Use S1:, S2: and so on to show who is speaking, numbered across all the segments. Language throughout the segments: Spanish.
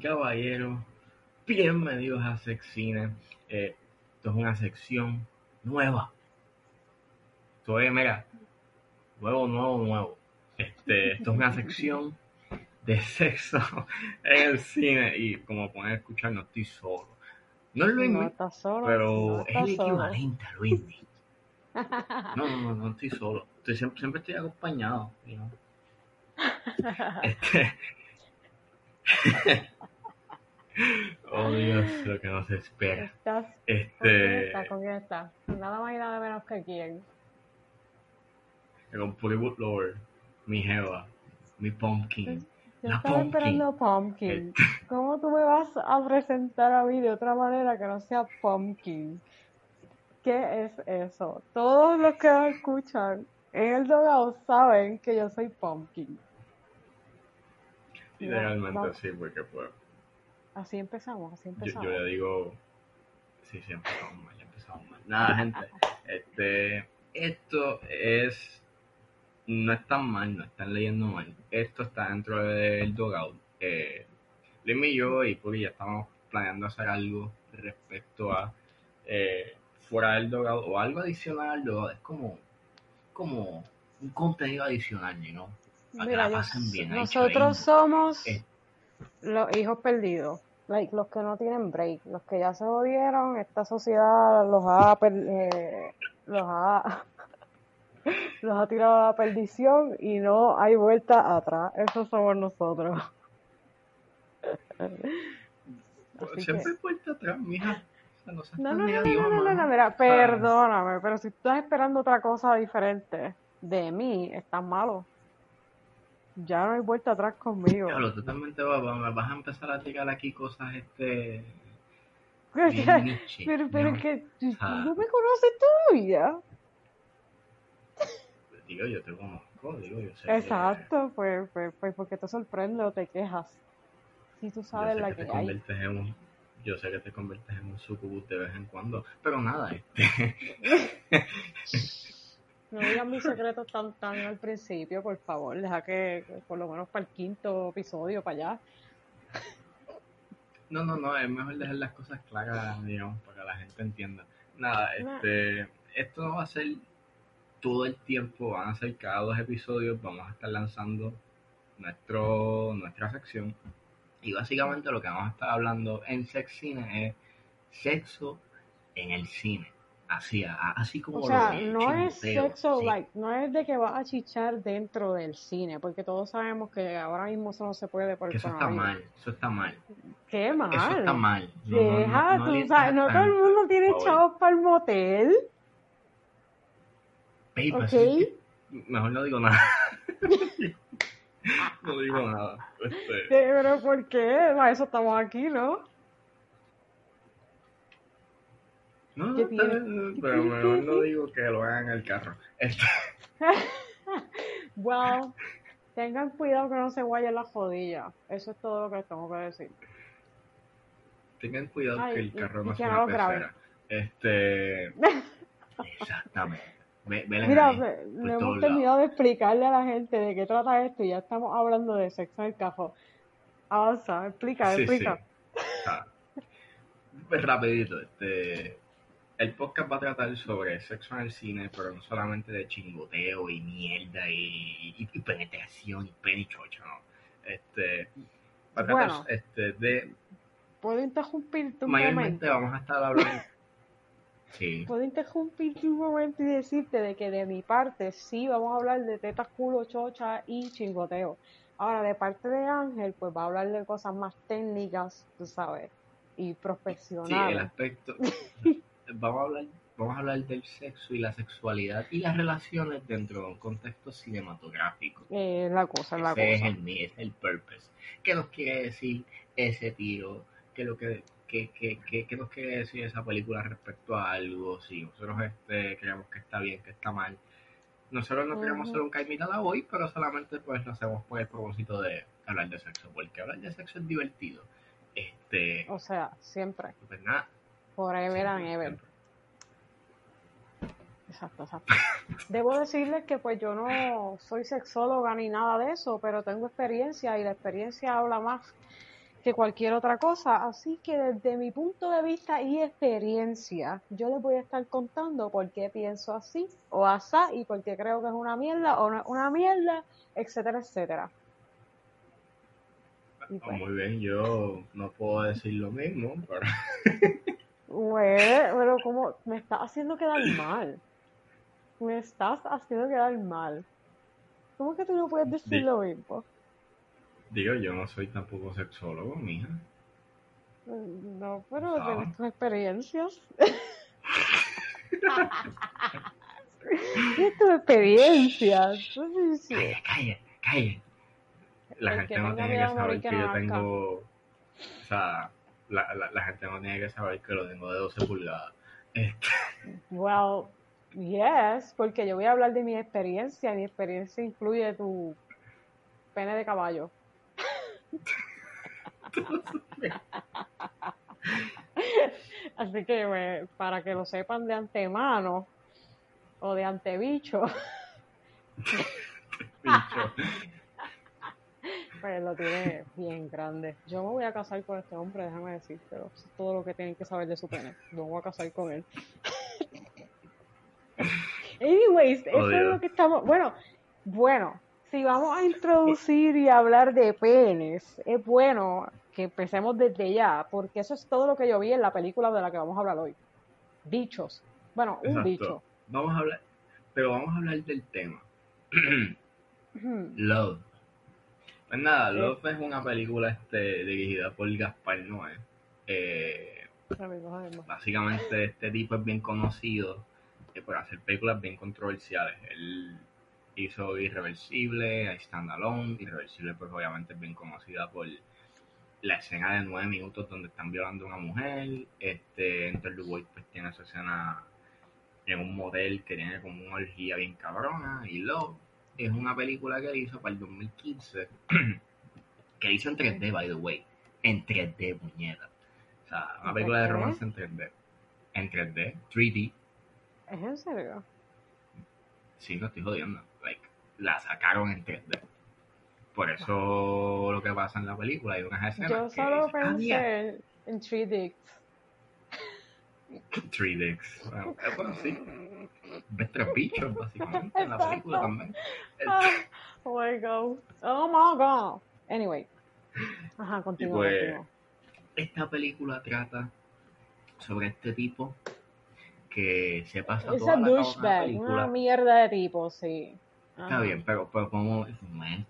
S1: Caballeros, bienvenidos a Sexcine. Eh, esto es una sección nueva. Esto es, mira, nuevo, nuevo, nuevo. Este, esto es una sección de sexo en el cine y como pueden escuchar no estoy solo. No es Luis,
S2: No solo.
S1: pero
S2: no
S1: es el
S2: solo.
S1: equivalente a Luis. No, no, no, no estoy solo. Estoy, siempre, siempre estoy acompañado. know. Este... oh Dios, lo que nos espera.
S2: ¿Estás? ¿Con quién
S1: Este,
S2: estás? Nada más y nada menos que quién.
S1: con Bollywood Lord, mi Jeva, mi Pumpkin.
S2: Yo
S1: La
S2: estaba
S1: Pumpkin.
S2: esperando Pumpkin. ¿Cómo tú me vas a presentar a mí de otra manera que no sea Pumpkin? ¿Qué es eso? Todos los que me escuchan en el dogado saben que yo soy Pumpkin.
S1: Literalmente
S2: No, no.
S1: sí, porque pues,
S2: Así empezamos, así
S1: yo,
S2: empezamos.
S1: yo le digo, sí, sí, empezamos mal, ya empezamos mal. Nada, gente, este, esto es, no es tan mal, no están leyendo mal. Esto está dentro del dogout. Eh, y yo y Puri ya estamos planeando hacer algo respecto a eh, fuera del dogout o algo adicional al dogout. Es como, como un contenido adicional, ¿no? Para que
S2: Mira,
S1: la
S2: yo-
S1: pasen bien.
S2: nosotros somos
S1: Eh.
S2: Los hijos perdidos, like, los que no tienen break, los que ya se jodieron, esta sociedad los ha, eh, los ha, los ha tirado a la perdición y no hay vuelta atrás. Esos somos nosotros. Así
S1: Siempre
S2: que-
S1: hay puerta atrás, mija. O sea, no
S2: No, no, no, no, no, no, mira, perdóname, pero si estás esperando otra cosa diferente de mí, estás malo. Ya no hay vuelta atrás conmigo.
S1: Diablo, tú también te vas, me vas a empezar a tirar aquí cosas, este...
S2: Pero,
S1: niche,
S2: pero, pero
S1: ¿no?
S2: es que tú
S1: Ah.
S2: no me conoces todavía.
S1: Digo, yo te conozco, digo, yo sé que-
S2: Exacto, pues, pues, pues porque te sorprende o te quejas. Si tú sabes la
S1: que
S2: que hay.
S1: en un... Yo sé que te conviertes en un sucubus de vez en cuando, pero nada, este...
S2: No digan mis secretos tan, tan al principio, por favor. Deja que por lo menos para el quinto episodio, para allá.
S1: No, no, no, es mejor dejar las cosas claras, digamos, para que la gente entienda. Nada, este, esto no va a ser todo el tiempo, van a ser cada dos episodios, vamos a estar lanzando nuestro, nuestra sección. Y básicamente lo que vamos a estar hablando en Sex Cine es sexo en el cine. Así, así como
S2: O sea,
S1: lo
S2: no es sexo,
S1: sí.
S2: like, no es de que vas a chichar dentro del cine, porque todos sabemos que ahora mismo eso no se puede por
S1: Que eso está mal, eso está mal.
S2: Qué mal.
S1: Eso está mal. No, no, no,
S2: Deja,
S1: no
S2: tú sabes, no todo el mundo tiene chavos para el motel,
S1: Babe,
S2: ¿ok?
S1: así Mejor no digo nada. no digo nada. Este,
S2: Pero ¿por qué? Para eso estamos aquí, ¿no?
S1: No, no,
S2: ¿Qué
S1: está
S2: tiene?
S1: bien,
S2: ¿Qué
S1: pero mejor
S2: ¿Qué
S1: no digo que lo hagan el carro. Este,
S2: Well, tengan cuidado que no se guayen las jodillas. Eso es todo lo que tengo que decir.
S1: tengan cuidado
S2: Ay,
S1: que el
S2: y-
S1: carro
S2: y
S1: no sea
S2: no
S1: una pecera. Este, exactamente. Ve,
S2: Mira, no hemos terminado de explicarle a la gente de qué trata esto y ya estamos hablando de sexo en el cajón. Avanza, explica,
S1: Sí, sí.
S2: explica.
S1: O sea, pues rapidito, este, el podcast va a tratar sobre sexo en el cine, pero no solamente de chingoteo y mierda y, y, y penetración y penichocho, ¿no? Este, va a tratar
S2: Bueno.
S1: este, de,
S2: ¿Puedo interrumpirte un
S1: mayormente
S2: momento?
S1: vamos a estar hablando, sí,
S2: ¿Puedo interrumpirte un momento y decirte de que de mi parte sí vamos a hablar de tetas, culo, chocha y chingoteo? Ahora, de parte de Ángel, pues va a hablar de cosas más técnicas, tú sabes, y
S1: sí, el
S2: profesionales.
S1: aspecto, vamos a hablar, vamos a hablar del sexo y la sexualidad y las relaciones dentro de un contexto cinematográfico.
S2: Eh, la cosa, la
S1: Ese es
S2: cosa.
S1: el, es el purpose. ¿Qué nos quiere decir ese tiro? ¿Qué, lo que, qué, qué, qué- qué nos quiere decir esa película respecto a algo? Si nosotros este, creemos que está bien, que está mal. Nosotros no queremos hacer un caimitada hoy, pero solamente pues lo hacemos por el propósito de hablar de sexo, porque hablar de sexo es divertido. Este,
S2: O sea, siempre.
S1: pues nada.
S2: Forever and ever. Exacto, exacto. Debo decirles que pues yo no soy sexóloga ni nada de eso, pero tengo experiencia y la experiencia habla más que cualquier otra cosa. Así que desde mi punto de vista y experiencia, yo les voy a estar contando por qué pienso así o asá y por qué creo que es una mierda o no es una mierda, etcétera, etcétera. Pues,
S1: Muy bien, yo no puedo decir lo mismo, pero
S2: güey, pero como me estás haciendo quedar mal. Me estás haciendo quedar mal. ¿Cómo que tú no puedes decir
S1: Di-
S2: lo mismo?
S1: digo, yo no soy tampoco sexólogo, mija.
S2: No, pero
S1: Ah.
S2: tienes tus experiencias. Tienes tus experiencias.
S1: Calle, calle, calle. La gente no tiene que saber que yo tengo. O sea, la, la, la gente no tiene que saber que lo tengo de 12 pulgadas. Este,
S2: Well, yes, porque yo voy a hablar de mi experiencia. Mi experiencia incluye tu pene de caballo. Así que pues, para que lo sepan de antemano o de antebicho,
S1: bicho.
S2: Pues lo tiene bien grande. Yo me voy a casar con este hombre, déjame decirte, eso es todo lo que tienen que saber de su pene. No voy a casar con él. Anyways, eso es lo que estamos. Bueno, bueno, si vamos a introducir y hablar de penes, es bueno que empecemos desde ya, porque eso es todo lo que yo vi en la película de la que vamos a hablar hoy. Bichos. Bueno, un bicho.
S1: Vamos a hablar, pero vamos a hablar del tema. Love. Pues nada. Love es una película este, dirigida por Gaspar Noé. Eh, básicamente este tipo es bien conocido eh, por hacer películas bien controversiales. Él hizo Irreversible, I Stand Alone. Irreversible pues obviamente es bien conocida por la escena de nueve minutos donde están violando a una mujer. Este, Enter the Void pues tiene esa escena en un model que tiene como una orgía bien cabrona. Y Love es una película que él hizo para el 2015 que hizo en 3D, by the way. En 3D, puñeta. O sea, una película de
S2: ¿En 3D?
S1: romance en 3D. En 3D, 3D.
S2: ¿Es en serio?
S1: Sí, no estoy jodiendo. Like, la sacaron en 3D. Por eso lo que pasa en la película hay unas escenas
S2: Yo
S1: que
S2: solo
S1: dices, "Ah,
S2: pensé en, en Three Dicks.
S1: 3Ds. Bueno, eh, bueno, sí. Ves tres bichos, básicamente, en la película también.
S2: Oh my god. Oh my god. Anyway. Ajá, continúa,
S1: pues. Esta película trata sobre este tipo que se pasa
S2: Ese
S1: toda la
S2: douchebag,
S1: película.
S2: una mierda de tipo, sí.
S1: Está bien, pero, pero como me-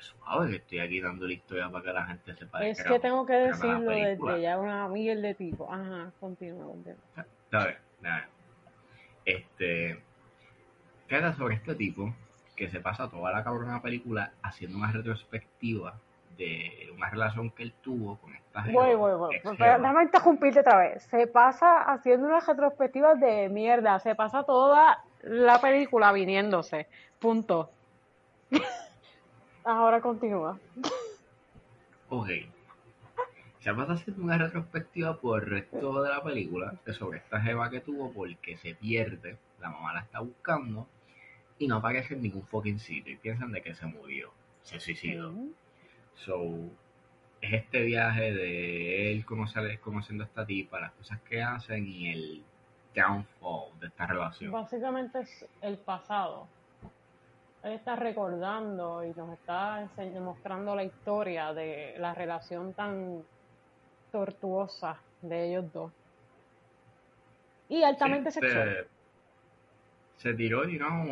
S1: suave que estoy aquí dando la historia para que la gente sepa
S2: Es que tengo que decirlo desde ya, una mierda de tipo. Ajá, continúa, continúa.
S1: Está bien, está bien. Este. Trata sobre este tipo que se pasa toda la cabrona película haciendo una retrospectiva de una relación que él tuvo con esta jeva,
S2: Voy, voy, voy. Pero
S1: jeva.
S2: Déjame interrumpirte otra vez. Se pasa haciendo unas retrospectivas de mierda. Se pasa toda la película viniéndose. Punto. Ahora continúa.
S1: Ok. Se pasa haciendo una retrospectiva por el resto de la película de sobre esta jeva que tuvo porque se pierde, la mamá la está buscando y no aparece en ningún fucking sitio y piensan de que se murió, se suicidó. So, es este viaje de él conocer, conociendo a esta tipa, las cosas que hacen y el downfall de esta relación.
S2: Básicamente es el pasado. Él está recordando y nos está mostrando la historia de la relación tan tortuosa de ellos dos. Y altamente
S1: Sí,
S2: sexual.
S1: Se, se tiró, know,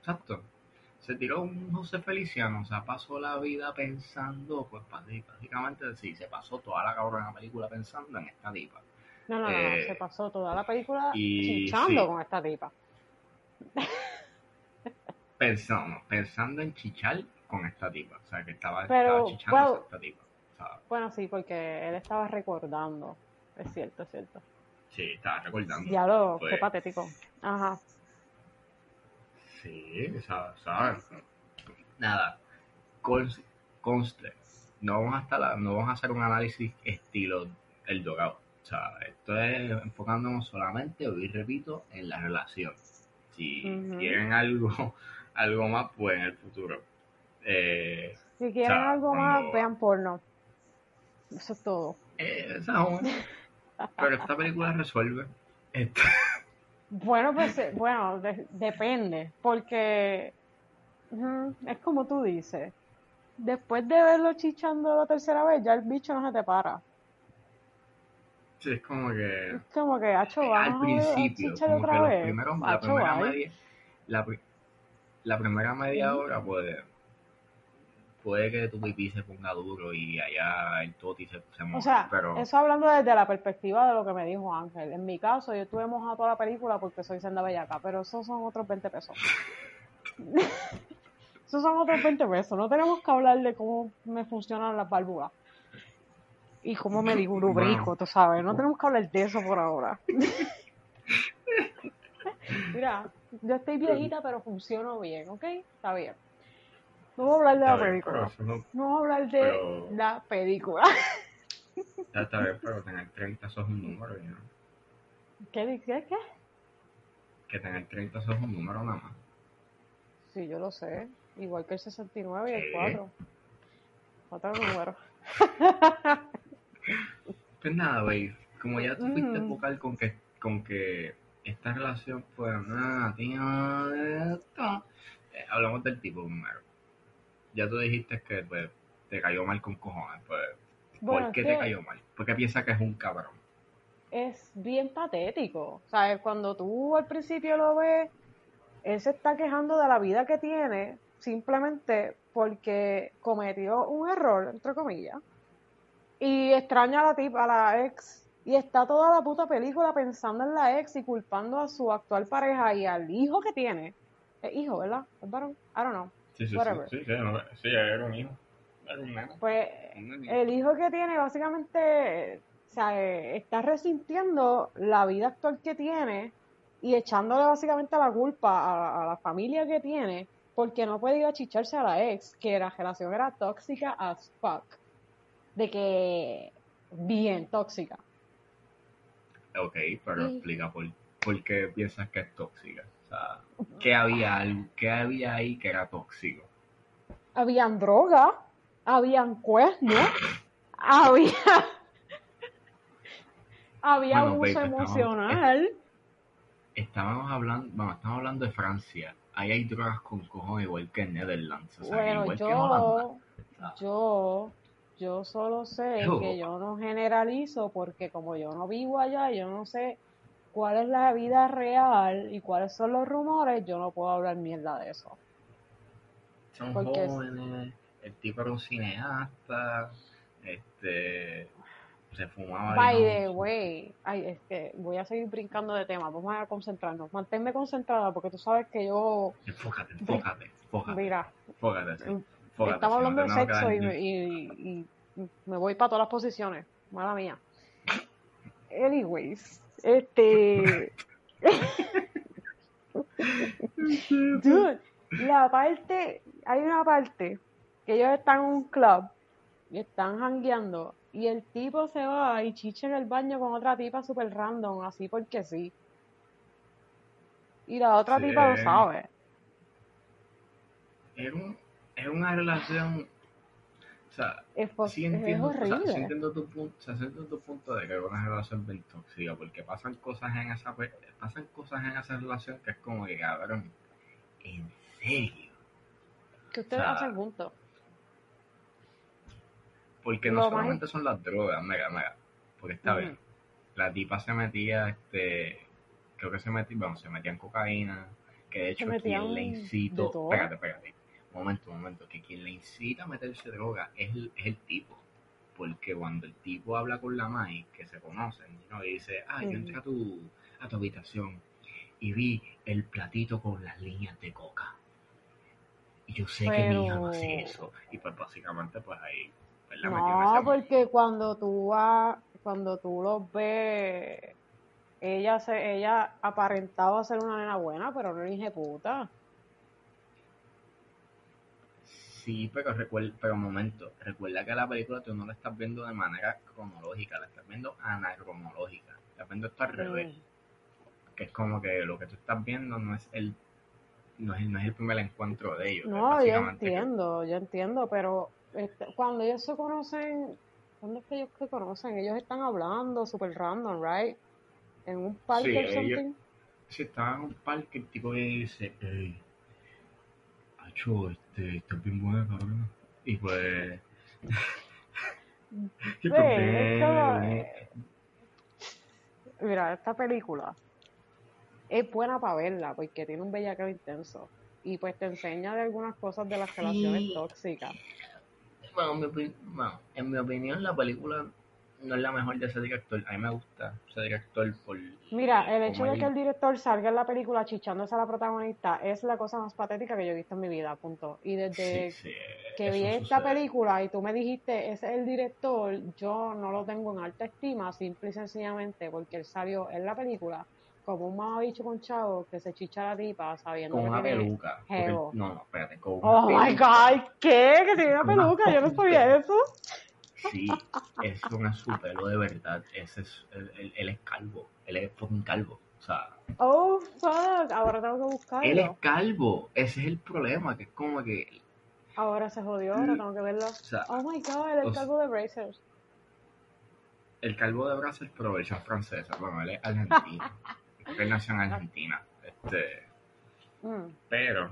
S1: exacto. Se tiró un José Feliciano, o sea, pasó la vida pensando, pues básicamente sí, se pasó toda la cabrona película pensando en esta tipa.
S2: No, no, no, no,
S1: eh,
S2: se pasó toda la película
S1: y
S2: chichando
S1: sí.
S2: con esta tipa.
S1: Pensando, pensando en chichar con esta tipa, o sea, que estaba,
S2: Pero,
S1: estaba chichando
S2: well-
S1: a esta tipa.
S2: Bueno, sí, porque él estaba recordando. Es cierto, es cierto.
S1: sí, estaba recordando.
S2: Diablo, qué
S1: Pues,
S2: patético. Ajá.
S1: Sí, ¿sabes? Nada, cons- conste, no vamos a estar, no vamos a hacer un análisis estilo el dogado. O sea, esto es enfocándonos solamente, hoy repito, en la relación. Si quieren algo, algo más, pues en el futuro. Eh,
S2: Si quieren
S1: sea,
S2: algo más, vean porno. Eso es todo.
S1: Esa es una. Pero esta película resuelve. Este,
S2: Bueno, pues eh, bueno, de- depende, porque es como tú dices. Después de verlo chichando la tercera vez, ya el bicho no se te para.
S1: sí, es como que.
S2: Es como que, hacho,
S1: al
S2: a a
S1: principio, como que
S2: otra vez.
S1: primeros, la
S2: Acho,
S1: primera media, la, pri- la primera media hora puede, puede que tu pipí se ponga duro y allá el toti se, se moja,
S2: O sea,
S1: pero
S2: eso hablando desde la perspectiva de lo que me dijo Ángel. En mi caso, yo estuve mojado toda la película porque soy senda bellaca, pero esos son otros 20 pesos. esos son otros 20 pesos. No tenemos que hablar de cómo me funcionan las válvulas. Y cómo me digo lubrico,
S1: Bueno.
S2: tú sabes. No tenemos que hablar de eso por ahora. Mira, yo estoy viejita, pero funciono bien, ¿ok? Está bien. No vamos a hablar de la película.
S1: eso no-
S2: No vamos a hablar de
S1: pero-
S2: la película.
S1: ya está bien, pero tener 30 eso es un número, ¿no?
S2: ¿Qué dices? ¿Qué?
S1: que tener 30 eso es un número nada más.
S2: Sí, yo lo sé. Igual que el 69 y el
S1: ¿Qué?
S2: 4. Otro número.
S1: Pues nada, babe, como ya tú fuiste
S2: Mm.
S1: vocal con que, con que esta relación fue nada, tío, esto, eh, hablamos del tipo primero. Ya tú dijiste que pues, te cayó mal con cojones, pues,
S2: Bueno,
S1: ¿por qué te cayó mal? Porque piensas que es un cabrón.
S2: es bien patético. ¿Sabes? Cuando tú al principio lo ves, él se está quejando de la vida que tiene simplemente porque cometió un error, entre comillas. Y extraña a la tipa, a la ex. Y está toda la puta película pensando en la ex y culpando a su actual pareja y al hijo que tiene. Es hijo, ¿verdad? ¿Es varón? I don't know.
S1: Sí, sí,
S2: Whatever.
S1: sí, sí, sí, no, sí, era un hijo, era un nene.
S2: Pues
S1: un
S2: el hijo que tiene básicamente o sea, está resintiendo la vida actual que tiene y echándole básicamente la culpa a, a la familia que tiene porque no puede ir a chicharse a la ex, que la relación era tóxica as fuck. De que bien tóxica.
S1: Ok, pero
S2: Sí.
S1: explica por, por qué piensas que es tóxica. Sea, ¿qué había, qué había ahí que era tóxico?
S2: Habían droga, habían cuernos, había había
S1: Bueno,
S2: abuso
S1: babe,
S2: emocional.
S1: Estábamos hablando, bueno, estamos hablando de Francia. Ahí hay drogas con cojones igual que en Netherlands. O sea,
S2: Bueno,
S1: igual que en Holanda.
S2: yo, yo, yo solo sé
S1: Yo.
S2: que yo no generalizo porque como yo no vivo allá, yo no sé cuál es la vida real y cuáles son los rumores, yo no puedo hablar mierda de eso.
S1: Son
S2: porque
S1: jóvenes, el tipo era un cineasta, este, se fumaba.
S2: By
S1: y
S2: the way, ay, es que voy a seguir brincando de tema, vamos a concentrarnos, manténme concentrada porque tú sabes que yo,
S1: Enfócate, enfócate, enfócate,
S2: mira,
S1: enfócate, sí,
S2: em,
S1: enfócate,
S2: estamos hablando de sexo y me, y- y me voy para todas las posiciones, mala mía. Anyways, este... Dude, la parte, hay una parte que ellos están en un club y están jangueando y el tipo se va y chicha en el baño con otra tipa super random, así porque sí. Y la otra
S1: Sí.
S2: tipa lo sabe.
S1: Es, un- es una relación, o sea,
S2: Es,
S1: sí
S2: es
S1: entiendo, o sea, sí
S2: horrible.
S1: entiendo tu punto, o sea, sí entiendo tu punto de que es una relación bien tóxica, porque pasan cosas en esa pasan cosas en esa relación que es como que cabrón, en serio.
S2: que ustedes
S1: o sea,
S2: hacen juntos.
S1: Porque no solamente son las drogas, mega, mega. Porque está
S2: Ujú.
S1: bien. La tipa se metía, este, creo que se metía, bueno, se metía en cocaína, que de hecho
S2: metían
S1: quien le
S2: de
S1: incitó,
S2: todo.
S1: espérate, espérate, momento, momento, que quien le incita a meterse droga es el, es el tipo. Porque cuando el tipo habla con la Mai, que se conocen, ¿no? y dice, ah, yo entré a tu, a tu habitación y vi el platito con las líneas de coca. Y yo sé que mi hija no hace eso. Y pues básicamente, pues ahí, pues, la
S2: No, porque cuando tú vas, cuando tú los ves, ella se, ella aparentaba ser una nena buena, pero no era puta.
S1: Sí, pero recuerda, pero un momento, recuerda que la película tú no la estás viendo de manera cronológica, la estás viendo anacronológica, estás viendo esto al revés,
S2: Mm.
S1: que es como que lo que tú estás viendo no es el no es, no es el primer encuentro de ellos,
S2: No, yo
S1: que-
S2: entiendo, yo entiendo, pero este, cuando ellos se conocen ¿Dónde es que ellos se conocen? Ellos están hablando, super random, right? En un parque
S1: Sí,
S2: o
S1: ellos-
S2: something.
S1: Si estaba en un parque, el tipo dice, hey, Acho, este, estás bien buena, cabrón. Y pues... pues,
S2: Sí, es como-
S1: ven,
S2: Mira, esta película es buena para verla porque tiene un bellaqueo intenso. Y pues te enseña de algunas cosas de las
S1: Sí.
S2: relaciones tóxicas.
S1: Bueno, mi opi- bueno, en mi opinión, la película no es la mejor de ese director. A mí me gusta ese director por...
S2: Mira, el hecho de que el director salga en la película chichándose a la protagonista es la cosa más patética que yo he visto en mi vida, punto. Y desde
S1: Sí, sí,
S2: que vi esta
S1: sucede.
S2: película y tú me dijiste, ese es el director, yo no lo tengo en alta estima, simple y sencillamente porque él salió en la película como un mamabicho con chavo que se chicha la tipa sabiendo
S1: Con
S2: que
S1: una
S2: tiene...
S1: peluca. porque- no, no, espérate, con una
S2: Oh my god, ¿qué? ¿Que tiene una
S1: Una
S2: peluca? Yo no sabía eso.
S1: Sí, es su pelo de verdad. Ese es, él, él- es calvo. Él es fucking calvo. O sea,
S2: Oh, fuck, ahora tengo que
S1: él es
S2: buscarlo.
S1: calvo. Ese es el problema, que es como que...
S2: Ahora se jodió, ahora tengo que verlo.
S1: O sea,
S2: Oh my god, el
S1: o sea-
S2: calvo de Brazers.
S1: el calvo de Brasil, pero versión francesa. Bueno, él es argentino. él nació en Argentina. Este,
S2: Mm.
S1: pero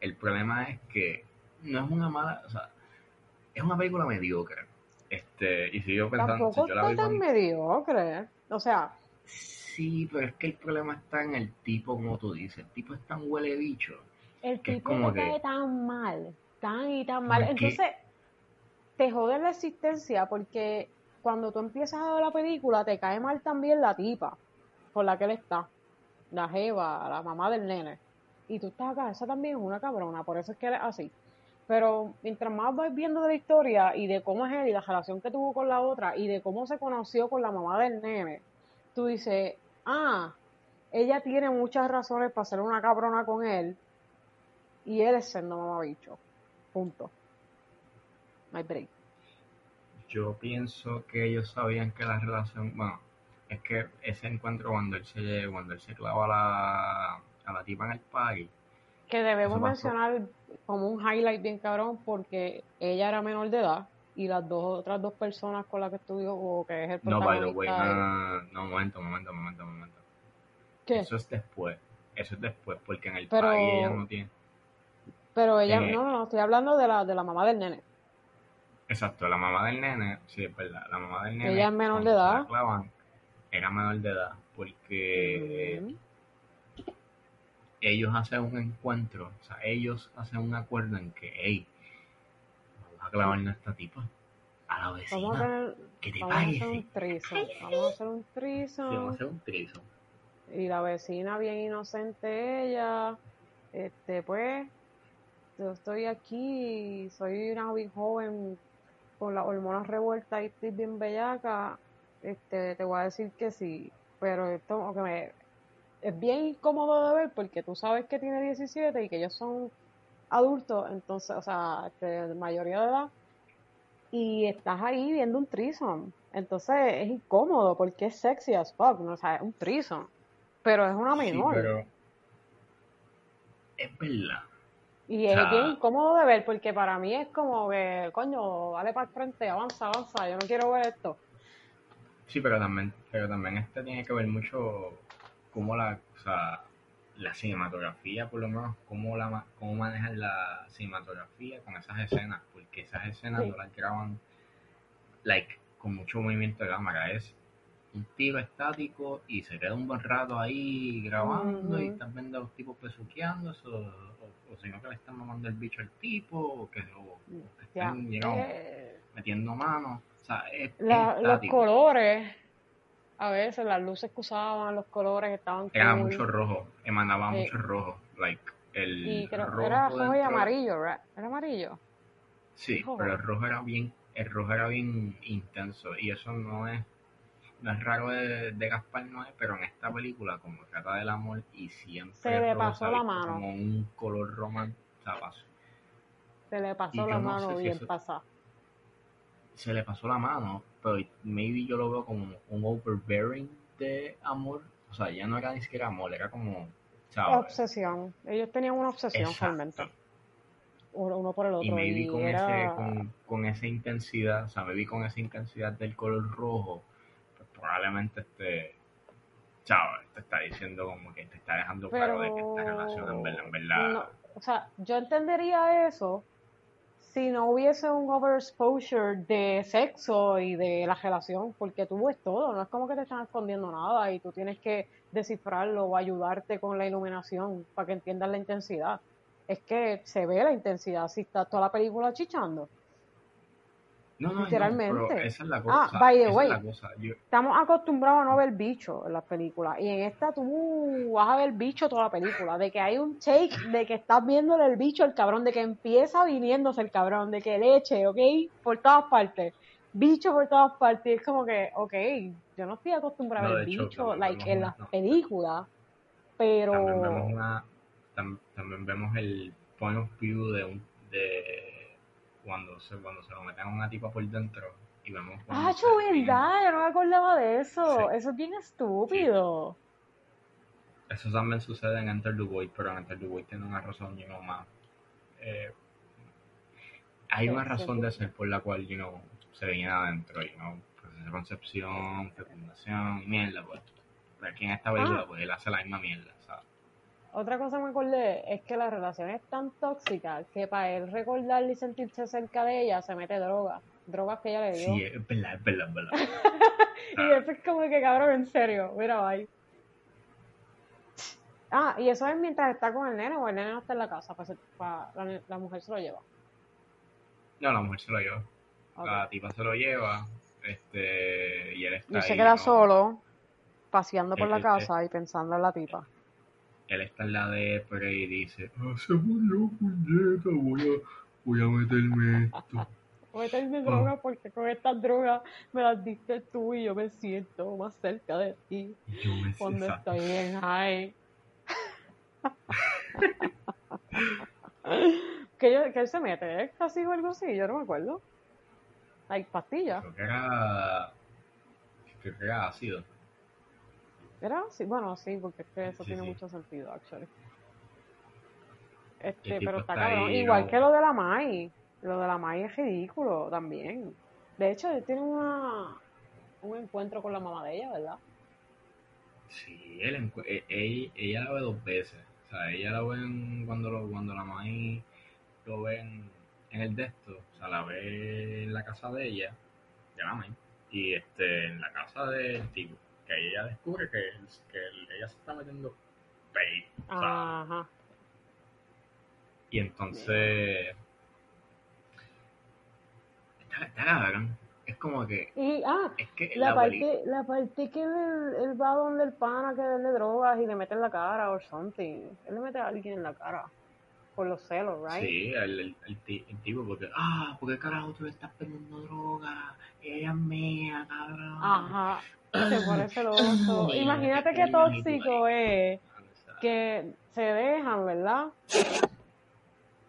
S1: el problema es que no es una mala... O sea, es una película mediocre. Este, y sigo pensando...
S2: Tampoco
S1: si yo la
S2: está tan mediocre. O sea,
S1: Sí, pero es que el problema está en el tipo, como tú dices. El tipo es tan huele bicho.
S2: el
S1: Que es
S2: tipo
S1: como
S2: te cae tan mal, tan y tan mal. Entonces, te jode la existencia porque cuando tú empiezas a ver la película, te cae mal también la tipa con la que él está. La jeva, la mamá del nene. Y tú estás acá, esa también es una cabrona, por eso es que él es así. Pero mientras más vas viendo de la historia y de cómo es él y la relación que tuvo con la otra y de cómo se conoció con la mamá del nene, tú dices, ah, ella tiene muchas razones para ser una cabrona con él y él es siendo mamabicho. Punto. Hay break.
S1: Yo pienso que ellos sabían que la relación, bueno, es que ese encuentro cuando él se, cuando él se clava a la, a la tipa en el party,
S2: Que debemos mencionar como un highlight bien cabrón porque ella era menor de edad y las dos otras dos personas con las que estudió o que es el
S1: no, by the way, no, no, no, momento, momento, momento, momento.
S2: ¿Qué?
S1: Eso es después, eso es después, porque en el
S2: Pero-
S1: party ella no tiene,
S2: Pero ella,
S1: Eh.
S2: no, no, no, estoy hablando de la, de la mamá del nene.
S1: exacto, la mamá del nene, sí, es verdad, la mamá del nene,
S2: Ella es menor de edad.
S1: clavan, era menor de edad, porque. Ellos hacen un encuentro, o sea, ellos hacen un acuerdo en que, hey, vamos a clavarle a esta tipa, a la vecina,
S2: Vamos a tener,
S1: que te
S2: vamos a hacer un threesome. Vamos a hacer un
S1: Sí, vamos a hacer un trizo.
S2: Y la vecina bien inocente ella, este pues, yo estoy aquí, soy una joven con las hormonas revueltas y estoy bien bellaca, este, te voy a decir que sí, pero esto que me, es bien incómodo de ver porque tú sabes que tiene 17 y que ellos son adultos, entonces, o sea, de mayoría de edad, y estás ahí viendo un threesome, entonces es incómodo porque es sexy as fuck, ¿no? O sea, es un threesome, pero es una
S1: Sí,
S2: menor.
S1: pero es verdad.
S2: Y
S1: O
S2: es bien incómodo de ver porque para mí es como que, coño, dale para el frente, avanza, avanza, yo no quiero ver esto.
S1: Sí, pero también, pero también este tiene que ver mucho cómo la, o sea, la cinematografía, por lo menos, cómo la cómo manejan la cinematografía con esas escenas, porque esas escenas
S2: Sí.
S1: no las graban like con mucho movimiento de cámara, es un tiro estático y se queda un buen rato ahí grabando y estás viendo a los tipos pesuqueándose o, o, o si no que le están mamando el bicho al tipo o que, o- que están you know,
S2: eh,
S1: metiendo manos, o sea, es,
S2: los colores, a veces las luces que usaban, los colores estaban
S1: Era
S2: cool.
S1: mucho rojo, emanaba
S2: Sí.
S1: mucho rojo. Like, el
S2: Y creo
S1: rojo
S2: era rojo y amarillo, ¿verdad? ¿Era amarillo?
S1: Sí,
S2: rojo.
S1: pero el rojo era bien, el rojo era bien intenso. Y eso no es, no es raro de, de Gaspar Noé, pero en esta película, como trata del amor y siempre
S2: Se le
S1: rojo
S2: pasó la mano.
S1: como un color romántico.
S2: Se le pasó la
S1: no
S2: mano
S1: sé si
S2: bien pasada.
S1: se le pasó la mano, pero maybe yo lo veo como un overbearing de amor. O sea, ya no era ni siquiera amor, era como, ¿sabes?
S2: Obsesión. Ellos tenían una obsesión
S1: Exacto.
S2: realmente. uno uno por el
S1: Y
S2: otro.
S1: maybe
S2: Y
S1: con, ese, con, con esa intensidad, o sea, maybe con esa intensidad del color rojo, pues probablemente este, chao, te está diciendo como que te está dejando claro de que esta relación en verdad, en verdad,
S2: no, o sea, yo entendería eso si no hubiese un overexposure de sexo y de la relación, porque tú ves todo, no es como que te están escondiendo nada y tú tienes que descifrarlo o ayudarte con la iluminación para que entiendas la intensidad. Es que se ve la intensidad si está toda la película chichando.
S1: No, no, no,
S2: literalmente.
S1: pero esa es la cosa,
S2: Ah, by the way.
S1: yo,
S2: Estamos acostumbrados a no ver bicho en las películas y en esta tú vas a ver bicho toda la película, de que hay un take de que estás viéndole el bicho al cabrón, de que empieza viniéndose el cabrón, de que leche, ¿ok? Por todas partes, bicho por todas partes, y es como que, ok, yo no estoy acostumbrada
S1: No,
S2: a ver
S1: hecho,
S2: bicho like, en las
S1: no.
S2: películas,
S1: también vemos
S2: pero...
S1: una, tam- también vemos el point of view de un, de cuando se, cuando se lo meten a una tipa por dentro y vemos cuando
S2: Ah,
S1: se
S2: verdad, yo no me acordaba de eso,
S1: Sí.
S2: eso es bien estúpido.
S1: Eso también sucede en Enter the Void, pero en Enter the Void tiene una razón, you know, más. eh, hay una razón de ser por la cual, you know, se viene adentro, you know, de concepción, fecundación mierda, pues. Pero aquí en esta película,
S2: Ah.
S1: pues él hace la misma mierda.
S2: Otra cosa que me acordé es que la relación es tan tóxica que para él recordarle y sentirse cerca de ella se mete droga. Drogas que ella le dio.
S1: Sí, es verdad, es verdad, es verdad.
S2: y eso es como que cabrón, en serio. Mira, bye. Ah, y eso es mientras está con el nene o el nene no está en la casa. Pues, pa- la, la mujer se lo lleva.
S1: No, la mujer se lo lleva. La tipa se lo lleva, este, y él está
S2: Y se
S1: ahí,
S2: queda
S1: ¿no?
S2: solo, paseando por la casa y pensando en la tipa.
S1: Él está en la depre y dice, ah, se murió, puñeta, voy a, voy a meterme esto.
S2: Voy a meterme
S1: Ah.
S2: droga porque con estas drogas me las diste tú y yo me siento más cerca de ti.
S1: Yo me
S2: cuando estoy en high. que, yo- que él se mete, ¿eh? Casi o algo así, yo no me acuerdo. Hay pastillas.
S1: Creo que era. Creo que era ácido.
S2: ¿Era así? Bueno, sí, porque es que eso
S1: Sí,
S2: tiene
S1: sí.
S2: mucho sentido, actually. Este, pero está
S1: está
S2: cabrón. Igual
S1: ¿no?
S2: que lo de la Mai. Lo de la Mai es ridículo también. De hecho, él tiene una, un encuentro con la mamá de ella, ¿verdad?
S1: Sí, él, encu- e- ella, la ve dos veces. O sea, ella la ve cuando, lo, cuando la Mai lo ve en, en el de esto. O sea, la ve en la casa de ella, de la Mai. Y este, en la casa del tipo. Que ella descubre que, que ella se está metiendo pay.
S2: Ajá.
S1: Y entonces. Está, está cabrón. Es como que.
S2: Y, ah,
S1: Es que
S2: La,
S1: la,
S2: parte, la parte que él, él va donde el pana que vende drogas y le mete en la cara o something. Él le mete a alguien en la cara. Por los celos, right?
S1: Sí, el, el, el tipo, porque. Ah, porque carajo tú le estás vendiendo droga. Ella es mía, cabrón.
S2: Ajá. Se pone celoso. Imagínate
S1: qué
S2: tóxico es que se dejan, ¿verdad?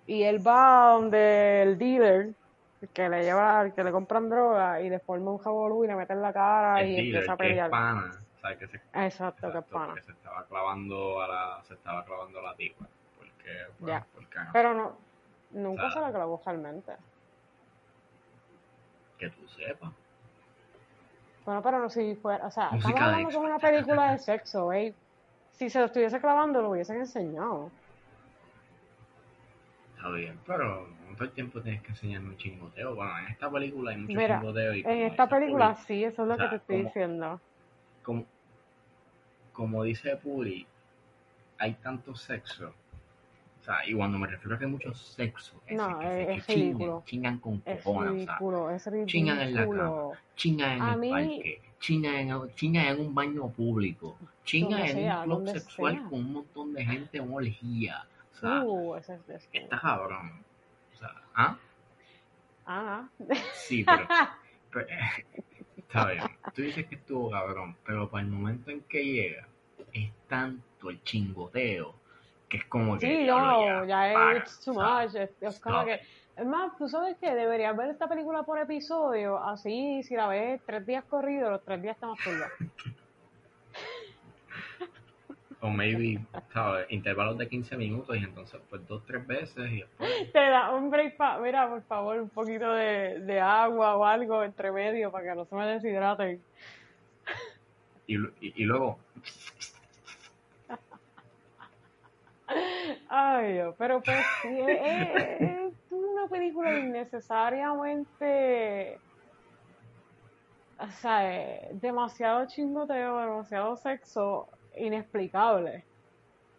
S2: Y él va donde el dealer que le lleva, que le compran droga y le forma un jabolú y le mete en la cara
S1: El
S2: y
S1: dealer,
S2: empieza a
S1: que es
S2: pelear.
S1: Que se,
S2: Exacto, que es
S1: exacto,
S2: pana.
S1: porque se estaba clavando a la. Se estaba clavando a la tipa. Porque. Bueno, porque no.
S2: Pero no, nunca se la clavó realmente.
S1: Que tú sepas.
S2: Bueno, pero no si fuera, o sea,
S1: Música
S2: estamos
S1: de
S2: hablando con una película de sexo, ¿eh? Si se lo estuviese clavando, lo hubiesen enseñado.
S1: Está bien, pero todo el tiempo tienes que enseñarme un chingoteo. Bueno, en esta película hay mucho
S2: Mira,
S1: chingoteo. Y
S2: En esta película
S1: Puri,
S2: sí, eso es lo
S1: o
S2: que te estoy
S1: como-
S2: diciendo.
S1: como, como dice Puri, hay tanto sexo. Sea, y cuando me refiero a que hay mucho sexo, es,
S2: No,
S1: que,
S2: es-
S1: que
S2: es
S1: chingan,
S2: ridículo.
S1: chingan con
S2: Es
S1: cojones, sea,
S2: ridículo, es
S1: chingan en la
S2: ridículo.
S1: chingan en
S2: A
S1: el
S2: mí-
S1: parque, chingan en, chingan en un baño público, chingan en
S2: sea,
S1: un club sexual
S2: sea.
S1: con un montón de gente en orgía. O sea,
S2: Uh, ese es ese.
S1: está cabrón. O sea, ¿ah?
S2: Ah,
S1: Sí, pero, pero- está bien. Tú dices que estuvo cabrón, pero para el momento en que llega, es tanto el chingoteo que es como que.
S2: sí, no, ya
S1: para,
S2: es too much. Es, es como
S1: stop.
S2: que. Es más, tú sabes que deberías ver esta película por episodio, así si la ves tres días corridos, los tres días estamos solos.
S1: O maybe, ¿sabes? Intervalos de 15 minutos y entonces pues dos, tres veces y después...
S2: Te da un break pa... Mira, por favor, un poquito de, de agua o algo entre medio para que no se me deshidraten.
S1: Y, y, y luego...
S2: Ay, Dios, pero pues sí, es, una película innecesariamente, o sea, demasiado chingoteo, demasiado sexo, inexplicable.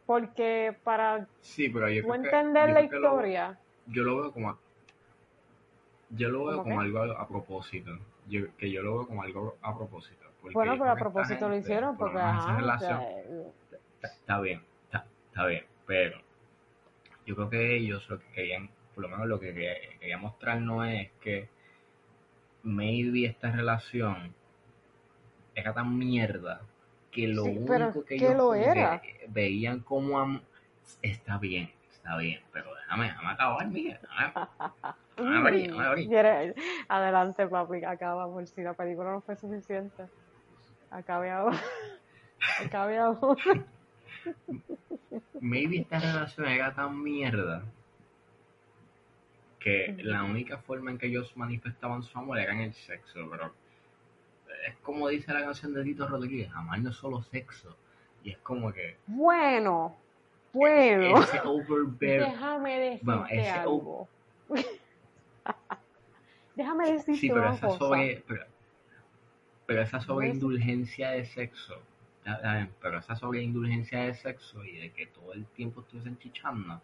S2: Porque para
S1: Sí, pero yo
S2: tú
S1: que...
S2: entender
S1: yo
S2: la
S1: que lo-
S2: historia,
S1: yo lo veo como... Yo lo veo
S2: ¿Cómo
S1: como
S2: qué?
S1: algo a, a propósito. Yo, que yo lo veo como algo a propósito.
S2: bueno, pero a propósito lo hicieron, porque ajá, o
S1: relación,
S2: sea, eh,
S1: está, está bien, está, está bien, pero yo creo que ellos lo que querían, por lo menos lo que quería, quería mostrarnos es que maybe esta relación era tan mierda que lo
S2: Sí,
S1: único que
S2: que
S1: ellos
S2: lo era.
S1: veían como am- está bien, está bien, pero déjame, déjame acabar, mía, déjame, déjame abrir, déjame abrir.
S2: ¿Quieres? Adelante, papi, acaba por si la película no fue suficiente. Acabe ahora. Acabe ahora.
S1: Maybe esta relación era tan mierda que la única forma en que ellos manifestaban su amor era en el sexo, pero es como dice la canción de Tito Rodríguez, amar no es solo sexo. Y es como que
S2: Bueno, bueno.
S1: ese overbear,
S2: Déjame decirte
S1: Bueno, ese
S2: algo. Déjame decirte
S1: sí, pero
S2: una
S1: esa
S2: cosa.
S1: sobre, pero, pero esa sobreindulgencia de sexo, ya- ya pero esa sobreindulgencia de sexo y de que todo el tiempo estuviesen chichando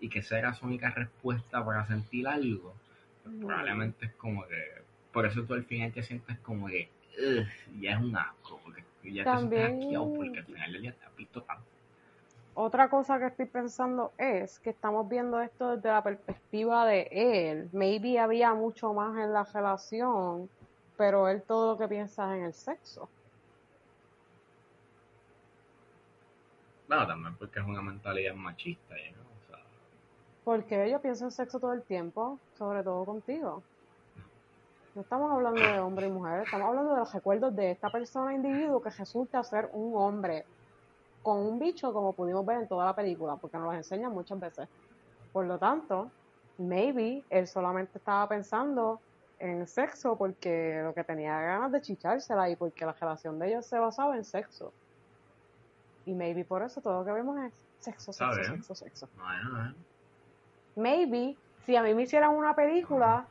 S1: y que esa era su única respuesta para sentir algo, pues probablemente es como que, por eso tú al final te sientes como que, "Ugh, ya es un asco, porque ya te sientes asqueado porque al final día te has visto tanto.
S2: Otra cosa que estoy pensando es que estamos viendo esto desde la perspectiva de él. Maybe había mucho más en la relación, pero él todo lo que piensa es en el sexo.
S1: También porque es una mentalidad machista, ¿no?
S2: Porque yo pienso en sexo todo el tiempo, sobre todo contigo. No estamos hablando de hombre y mujer, estamos hablando de los recuerdos de esta persona individuo que resulta ser un hombre con un bicho como pudimos ver en toda la película, porque nos lo enseñan muchas veces. Por lo tanto, maybe él solamente estaba pensando en sexo porque lo que tenía ganas de chichársela y porque la relación de ellos se basaba en sexo. Y maybe por eso todo lo que vemos es sexo, sexo, sexo, sexo.
S1: no es, no es.
S2: Maybe, si a mí me hicieran una película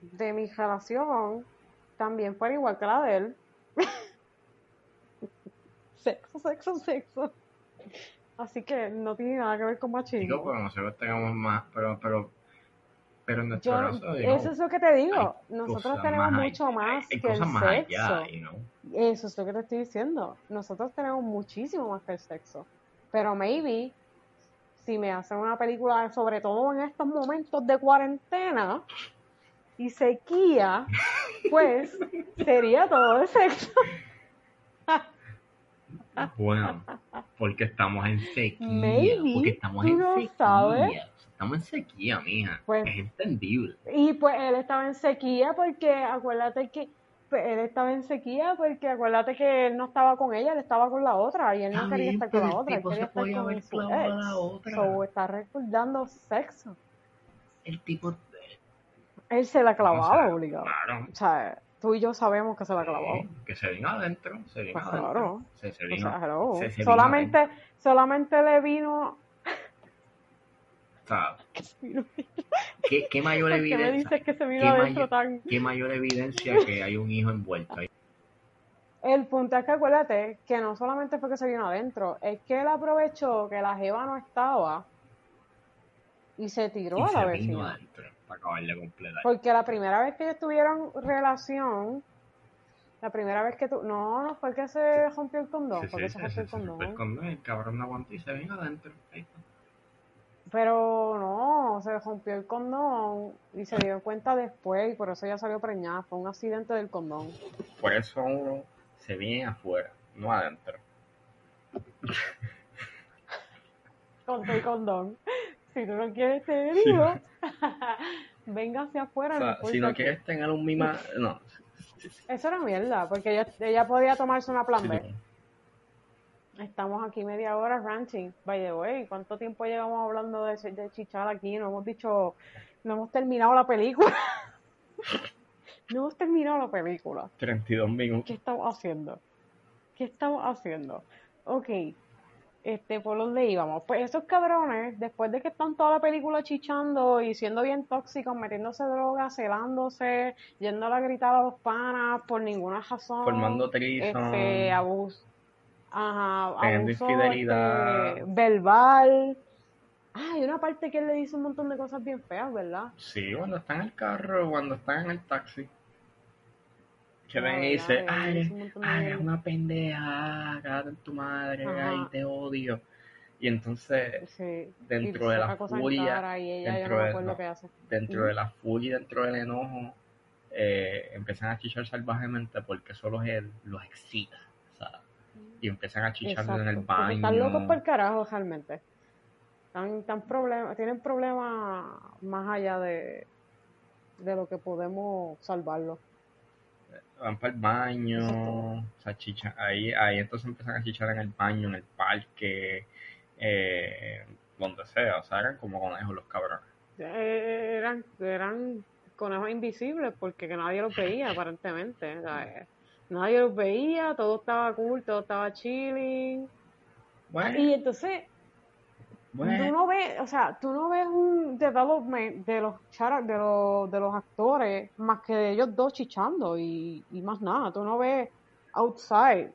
S2: de mi relación, también fuera igual que la de él. sexo, sexo, sexo. Así que no tiene nada que ver con
S1: Digo,
S2: machismo.
S1: pero nosotros tenemos más, pero, pero, pero nuestro
S2: Yo,
S1: caso,
S2: eso es lo que te digo.
S1: hay
S2: Nosotros tenemos mucho más
S1: hay
S2: que el
S1: más
S2: sexo.
S1: allá, you know.
S2: Eso es lo que te estoy diciendo. Nosotros tenemos muchísimo más que el sexo. Pero maybe, si me hacen una película, sobre todo en estos momentos de cuarentena y sequía, pues sería todo de sexo.
S1: Bueno, porque estamos en sequía.
S2: Maybe,
S1: porque estamos
S2: tú
S1: en
S2: no
S1: sequía.
S2: sabes.
S1: Estamos en sequía, mija.
S2: Pues-
S1: es entendible.
S2: Y pues él estaba en sequía porque acuérdate que pues, él estaba en sequía porque acuérdate que él no estaba con ella, él estaba con la otra y él no quería estar con la otra, él quería estar con su
S1: la otra.
S2: So, está recordando sexo.
S1: El tipo.
S2: Él se la clavaba
S1: o sea,
S2: obligado.
S1: Claro.
S2: O sea, tú y yo sabemos que se la clavaba.
S1: Sí, que se vino adentro. Se vino
S2: Pues
S1: adentro.
S2: claro.
S1: Se, se
S2: O
S1: vino.
S2: sea, hello.
S1: se- se vino
S2: solamente, solamente le vino.
S1: ¿Qué, qué mayor
S2: ¿Por qué me
S1: evidencia?
S2: dices que se vino
S1: ¿Qué
S2: adentro
S1: mayor-
S2: tan.?
S1: ¿Qué mayor evidencia que hay un hijo envuelto ahí?
S2: El punto es que acuérdate que no solamente fue que se vino adentro, es que él aprovechó que la jeva no estaba y se tiró
S1: Y
S2: a la
S1: se vino
S2: vecina.
S1: adentro para acabar de completar.
S2: Porque la primera vez que ellos tuvieron relación, la primera vez que tú. No, no fue que se rompió el condón,
S1: Sí,
S2: fue
S1: sí,
S2: que se rompió
S1: sí,
S2: el
S1: sí, se
S2: condón.
S1: el condón, el cabrón no aguantó y se vino adentro. Ahí está.
S2: Pero no, se rompió el condón y se dio cuenta después y por eso ella salió preñada. Fue un accidente del condón.
S1: Por eso uno se viene afuera, no adentro.
S2: Con tu condón. Si tú no quieres tener hijos, venga hacia afuera.
S1: O sea,
S2: no importa
S1: si no quieres tener un mima, no.
S2: Eso era mierda, porque ella, ella podía tomarse una plan B. Estamos aquí media hora ranching. By the way, ¿cuánto tiempo llevamos hablando de, de chichar aquí? No hemos dicho, no hemos terminado la película. no hemos terminado la película.
S1: 32 minutos.
S2: ¿Qué estamos haciendo? ¿Qué estamos haciendo? Ok, este, por dónde íbamos. Pues esos cabrones, después de que están toda la película chichando y siendo bien tóxicos, metiéndose drogas, celándose, yendo a gritar a los panas por ninguna razón.
S1: Formando trison.
S2: Este, abuso. Ajá,
S1: Teniendo
S2: abuso
S1: infidelidad.
S2: este, verbal. Ah, hay una parte que él le dice un montón de cosas bien feas, ¿verdad?
S1: Sí, cuando está en el carro, cuando está en el taxi. Que ven y dice, ay,
S2: un
S1: eres una pendeja, cállate en tu madre,
S2: Ajá.
S1: ay, te odio. Y entonces,
S2: Sí.
S1: dentro
S2: y
S1: de la furia,
S2: y
S1: dentro
S2: no
S1: de-
S2: acuerdo
S1: no.
S2: qué hace.
S1: dentro
S2: Ujú.
S1: de la furia y dentro del enojo, eh, empiezan a chichar salvajemente porque solo él los excita. Y empiezan a chichar en el baño.
S2: Están locos por el carajo, realmente. Están, están problema, tienen problemas más allá de, de lo que podemos salvarlo.
S1: van para el baño, o sea, chicha- ahí, ahí entonces empiezan a chichar en el baño, en el parque, eh, donde sea, o sea, eran como conejos los cabrones.
S2: Eh, Eran, eran conejos invisibles porque que nadie los veía, aparentemente. o sea, eh, Nadie los veía, todo estaba cool, todo estaba chilling.
S1: Bueno,
S2: Y entonces, tú
S1: bueno,
S2: no ves, o sea, tú no ves un development de los chara- de los, de los actores más que de ellos dos chichando y, y más nada. Tú no ves outside.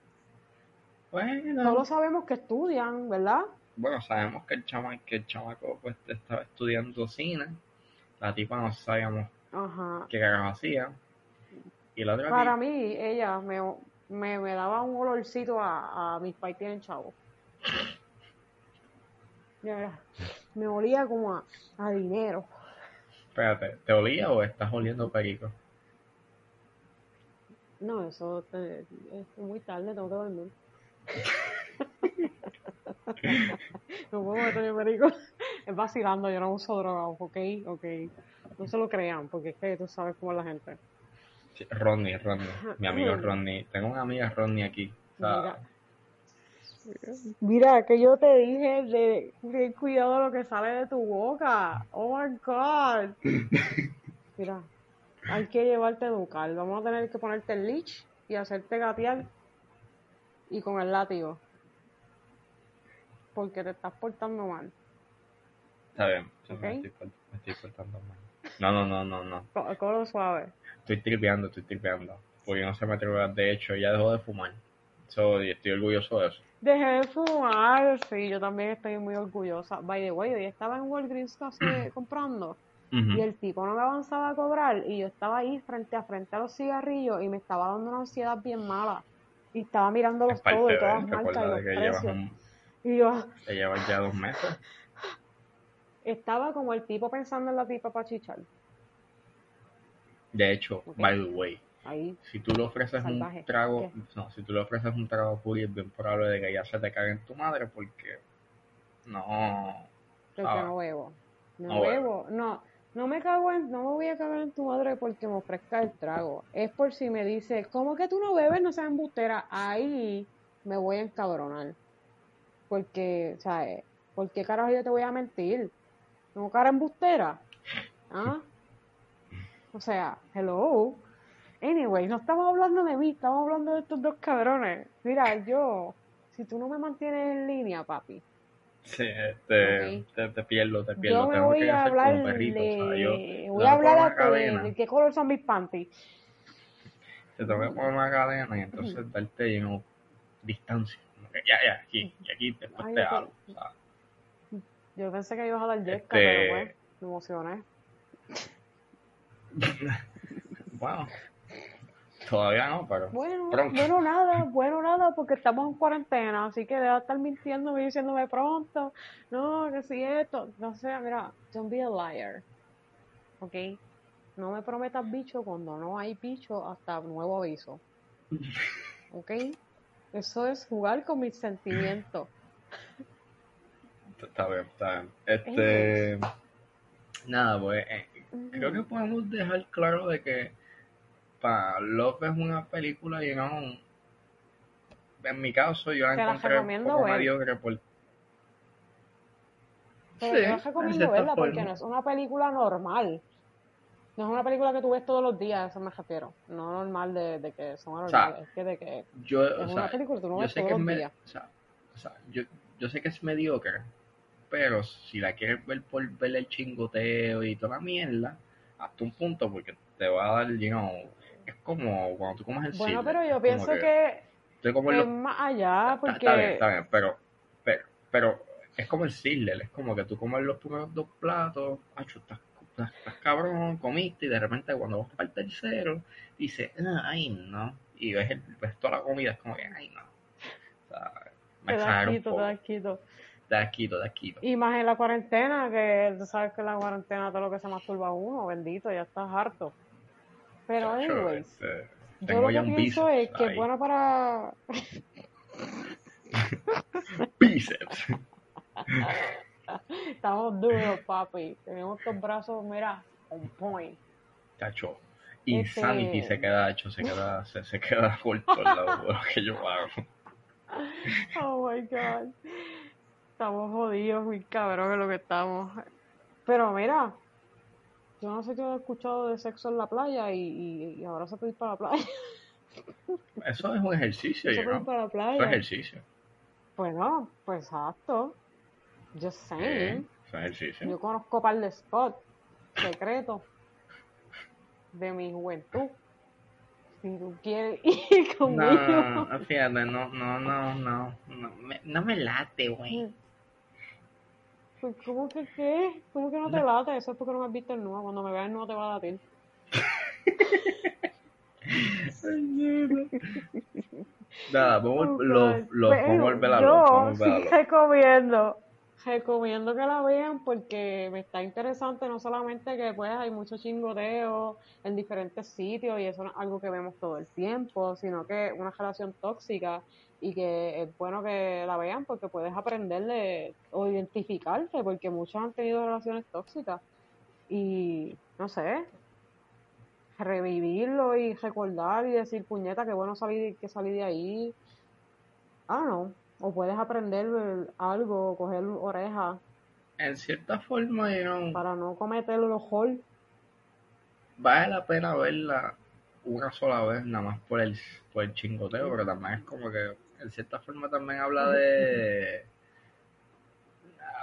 S1: bueno.
S2: Solo sabemos que estudian, ¿verdad?
S1: Bueno, sabemos que el chama, que el chamaco pues estaba estudiando cine, la tipa no sabíamos
S2: Ajá.
S1: qué carajo hacía, y la otra
S2: Para mí, ella me, me, me daba un olorcito a, a mis pais tienen chavo. Verdad, Me olía como a, a dinero.
S1: espérate, ¿te olía o estás oliendo perico?
S2: No, eso te- es muy tarde, tengo que dormir. no puedo meter perico. Es vacilando, yo no uso drogas, ok, ok. No se lo crean, porque es que tú sabes cómo es la gente.
S1: Rodney, Rodney, mi amigo Rodney, tengo una amiga Rodney aquí, o sea,
S2: Mira. Mira, que yo te dije de, de cuidado de lo que sale de tu boca. Oh my God. Mira, hay que llevarte a educar. Vamos a tener que ponerte el leash y hacerte gatear y con el látigo. Porque te estás portando mal.
S1: está bien, sí,
S2: Ok.
S1: me, estoy, port- me estoy portando mal. No, no, no, no, no,
S2: Co- Colo suave.
S1: Estoy tripeando, estoy tripeando, porque no se me atreve, de hecho, ella dejó de fumar, so, y estoy orgulloso de eso.
S2: Dejé de fumar, sí, yo también estoy muy orgullosa. By the way, hoy estaba en Walgreens casi comprando.
S1: Ujú.
S2: Y el tipo no me avanzaba a cobrar y yo estaba ahí frente a frente a los cigarrillos y me estaba dando una ansiedad bien mala. Y estaba mirándolos todos y todas marcas y los precios.
S1: un,
S2: Y yo
S1: te llevas ya dos meses.
S2: estaba como el tipo pensando en la tipa para chichar.
S1: De hecho, by the way,
S2: Ahí.
S1: si tú le ofreces
S2: Salvaje.
S1: un trago,
S2: ¿Qué?
S1: no, si tú le ofreces un trago puri es bien probable de que ya se te cague en tu madre porque no,
S2: Porque no bebo. No, bebo. No, no me cago en, no me voy a cagar en tu madre porque me ofrezca el trago. Es por si me dice, ¿cómo que tú no bebes? No seas embustera. Ahí me voy a encabronar. Porque, ¿sabes? ¿Por qué carajo yo te voy a mentir? ¿No cara embustera? ¿Ah? O sea, hello. Anyway, no estamos hablando de mí, estamos hablando de estos dos cabrones. Mira, yo, si tú no me mantienes en línea, papi,
S1: Sí, te,
S2: Ok.
S1: te, te pierdo, te pierdo.
S2: yo me
S1: Tengo
S2: voy
S1: que
S2: a hablar
S1: como perrito, o sea, yo
S2: de... Voy a hablar de, qué color son mis panties.
S1: te tengo que poner una cadena y entonces darte you know, distancia. Ya, ya, aquí, y aquí después
S2: Ay,
S1: te hablo. o sea,
S2: Yo pensé que ibas a dar yesca,
S1: Este-
S2: pero pues, me emocioné.
S1: bueno, todavía no, pero
S2: Bueno,
S1: pronto.
S2: bueno nada, bueno nada, porque estamos en cuarentena, así que deja de estar mintiéndome y diciéndome pronto, no, que si esto, no sé, mira, don't be a liar, ¿ok? No me prometas bicho cuando no hay bicho hasta nuevo aviso, ¿ok? Eso es jugar con mis sentimientos.
S1: Está bien, está bien. Este. Nada, pues. Creo que podemos dejar claro de que. Pa, Love es una película, you know, en mi caso, yo la
S2: la
S1: encontré un
S2: recomiendo
S1: poco
S2: ver.
S1: mediocre por...
S2: Pero
S1: Sí,
S2: yo les
S1: en
S2: recomiendo
S1: cierta
S2: verla porque
S1: forma.
S2: no es una película normal. No es una película que tú ves todos los días, a eso me refiero. No normal de, de que son
S1: O sea,
S2: anormales, es que de que
S1: Yo,
S2: es
S1: o
S2: una
S1: sea,
S2: película que tú no ves todos los
S1: me-
S2: días.
S1: o sea, yo, yo sé que es mediocre, pero si la quieres ver por ver el chingoteo y toda la mierda, hasta un punto, porque te va a dar, you know, es como cuando tú comes en
S2: Bueno, pero yo pienso que es
S1: los-
S2: más allá
S1: está-
S2: porque
S1: está bien, está bien, pero, pero, pero es como el Sizzler, es como que tú comes los primeros dos platos, acho, estás, estás, estás cabrón, comiste y de repente cuando vas para el tercero, dices, "Ah, ay no, y ves, el, ves toda la comida, es como que, ay no. O sea, me
S2: te da quito, te
S1: poco.
S2: da quito.
S1: Da asquito.
S2: Y más en la cuarentena, que tú sabes que en la cuarentena todo lo que se masturba uno, bendito, ya estás harto. Pero anyways,
S1: este,
S2: yo lo que pienso es que es bueno para
S1: Bíceps.
S2: Estamos duros, papi. Tenemos estos brazos, mira, on point.
S1: Chacho. Insanity
S2: Este-
S1: se queda hecho, se queda, se, se queda corto al lado de lo que yo hago.
S2: Oh my god. Estamos jodidos, muy cabrón lo que estamos. Pero mira, yo no sé qué he escuchado de sexo en la playa y, y, y ahora se puede ir para la playa.
S1: Eso es un ejercicio,
S2: ir
S1: know.
S2: para la
S1: Eso es
S2: playa.
S1: ejercicio.
S2: Bueno, pues exacto. Just saying.
S1: eso es ejercicio.
S2: Yo conozco par de spots secretos de mi juventud. Si tú quieres ir conmigo.
S1: No, fíjate, no, no, no, no, no me, no me late, güey.
S2: Pues, ¿Cómo que qué? ¿Cómo que no te late? Eso es porque no me has visto el nudo. Cuando me veas el nudo te va a latir.
S1: Nada, vamos,
S2: Oh,
S1: lo, lo, vamos a volver a
S2: yo sí recomiendo, recomiendo que la vean porque me está interesante no solamente que pues hay mucho chingoteo en diferentes sitios y eso es algo que vemos todo el tiempo, sino que una relación tóxica y que es bueno que la vean porque puedes aprenderle o identificarte porque muchos han tenido relaciones tóxicas y no sé, revivirlo y recordar y decir, puñeta, qué bueno salir, que salí de ahí. Ah, no. O puedes aprender algo, coger orejas
S1: En cierta forma, you know,
S2: para no cometer los hall.
S1: vale la pena verla una sola vez, nada más por el, por el chingoteo, pero también es como que, en cierta forma, también habla de.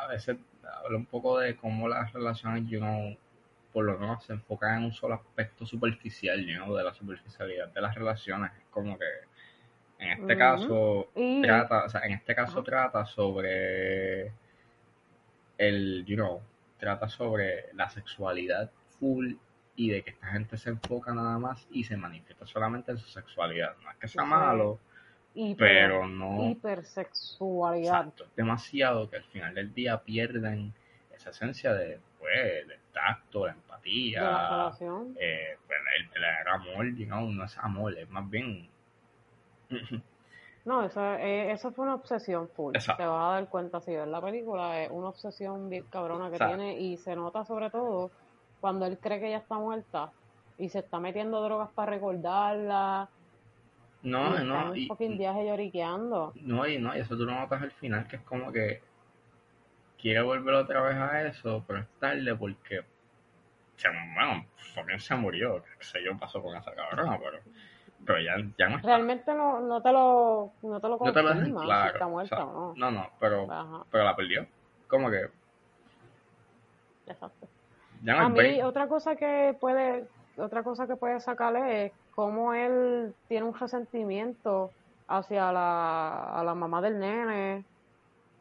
S1: A veces habla un poco de cómo las relaciones, you know, por lo menos se enfocan en un solo aspecto superficial, you know, de la superficialidad de las relaciones. Es como que, en este caso,
S2: Y
S1: trata, o sea, en este caso trata sobre el, you know, trata sobre la sexualidad full y de que esta gente se enfoca nada más y se manifiesta solamente en su sexualidad. No es que sea malo,
S2: hiper-
S1: pero no,
S2: hipersexualidad.
S1: exacto, es demasiado que al final del día pierden esa esencia de, pues, del tacto, la
S2: de la
S1: empatía,
S2: relación.
S1: eh, pues, el verdadero amor, you know, no es amor, es más bien...
S2: No, eso, eh, eso fue una obsesión full.
S1: Exacto.
S2: Te vas a dar cuenta si ves la película, es una obsesión bien cabrona que
S1: Exacto.
S2: tiene y se nota sobre todo cuando él cree que ella está muerta y se está metiendo drogas para recordarla
S1: No, no,
S2: un
S1: y,
S2: fucking viaje lloriqueando.
S1: No, y no, y eso tú lo notas al final, que es como que quiere volver otra vez a eso, pero es tarde porque, se, bueno, también se murió, qué sé yo, pasó con esa cabrona, pero, pero ya, ya no está.
S2: Realmente no, no te lo no te lo
S1: no te lo dejan
S2: confirma si
S1: claro.
S2: está
S1: o
S2: muerta
S1: sea,
S2: o no.
S1: no, no, pero,
S2: Ajá,
S1: pero la perdió. Como que
S2: exacto.
S1: ya no
S2: A mí
S1: break.
S2: otra cosa que puede otra cosa que puede sacarle es cómo él tiene un resentimiento hacia la, a la mamá del nene,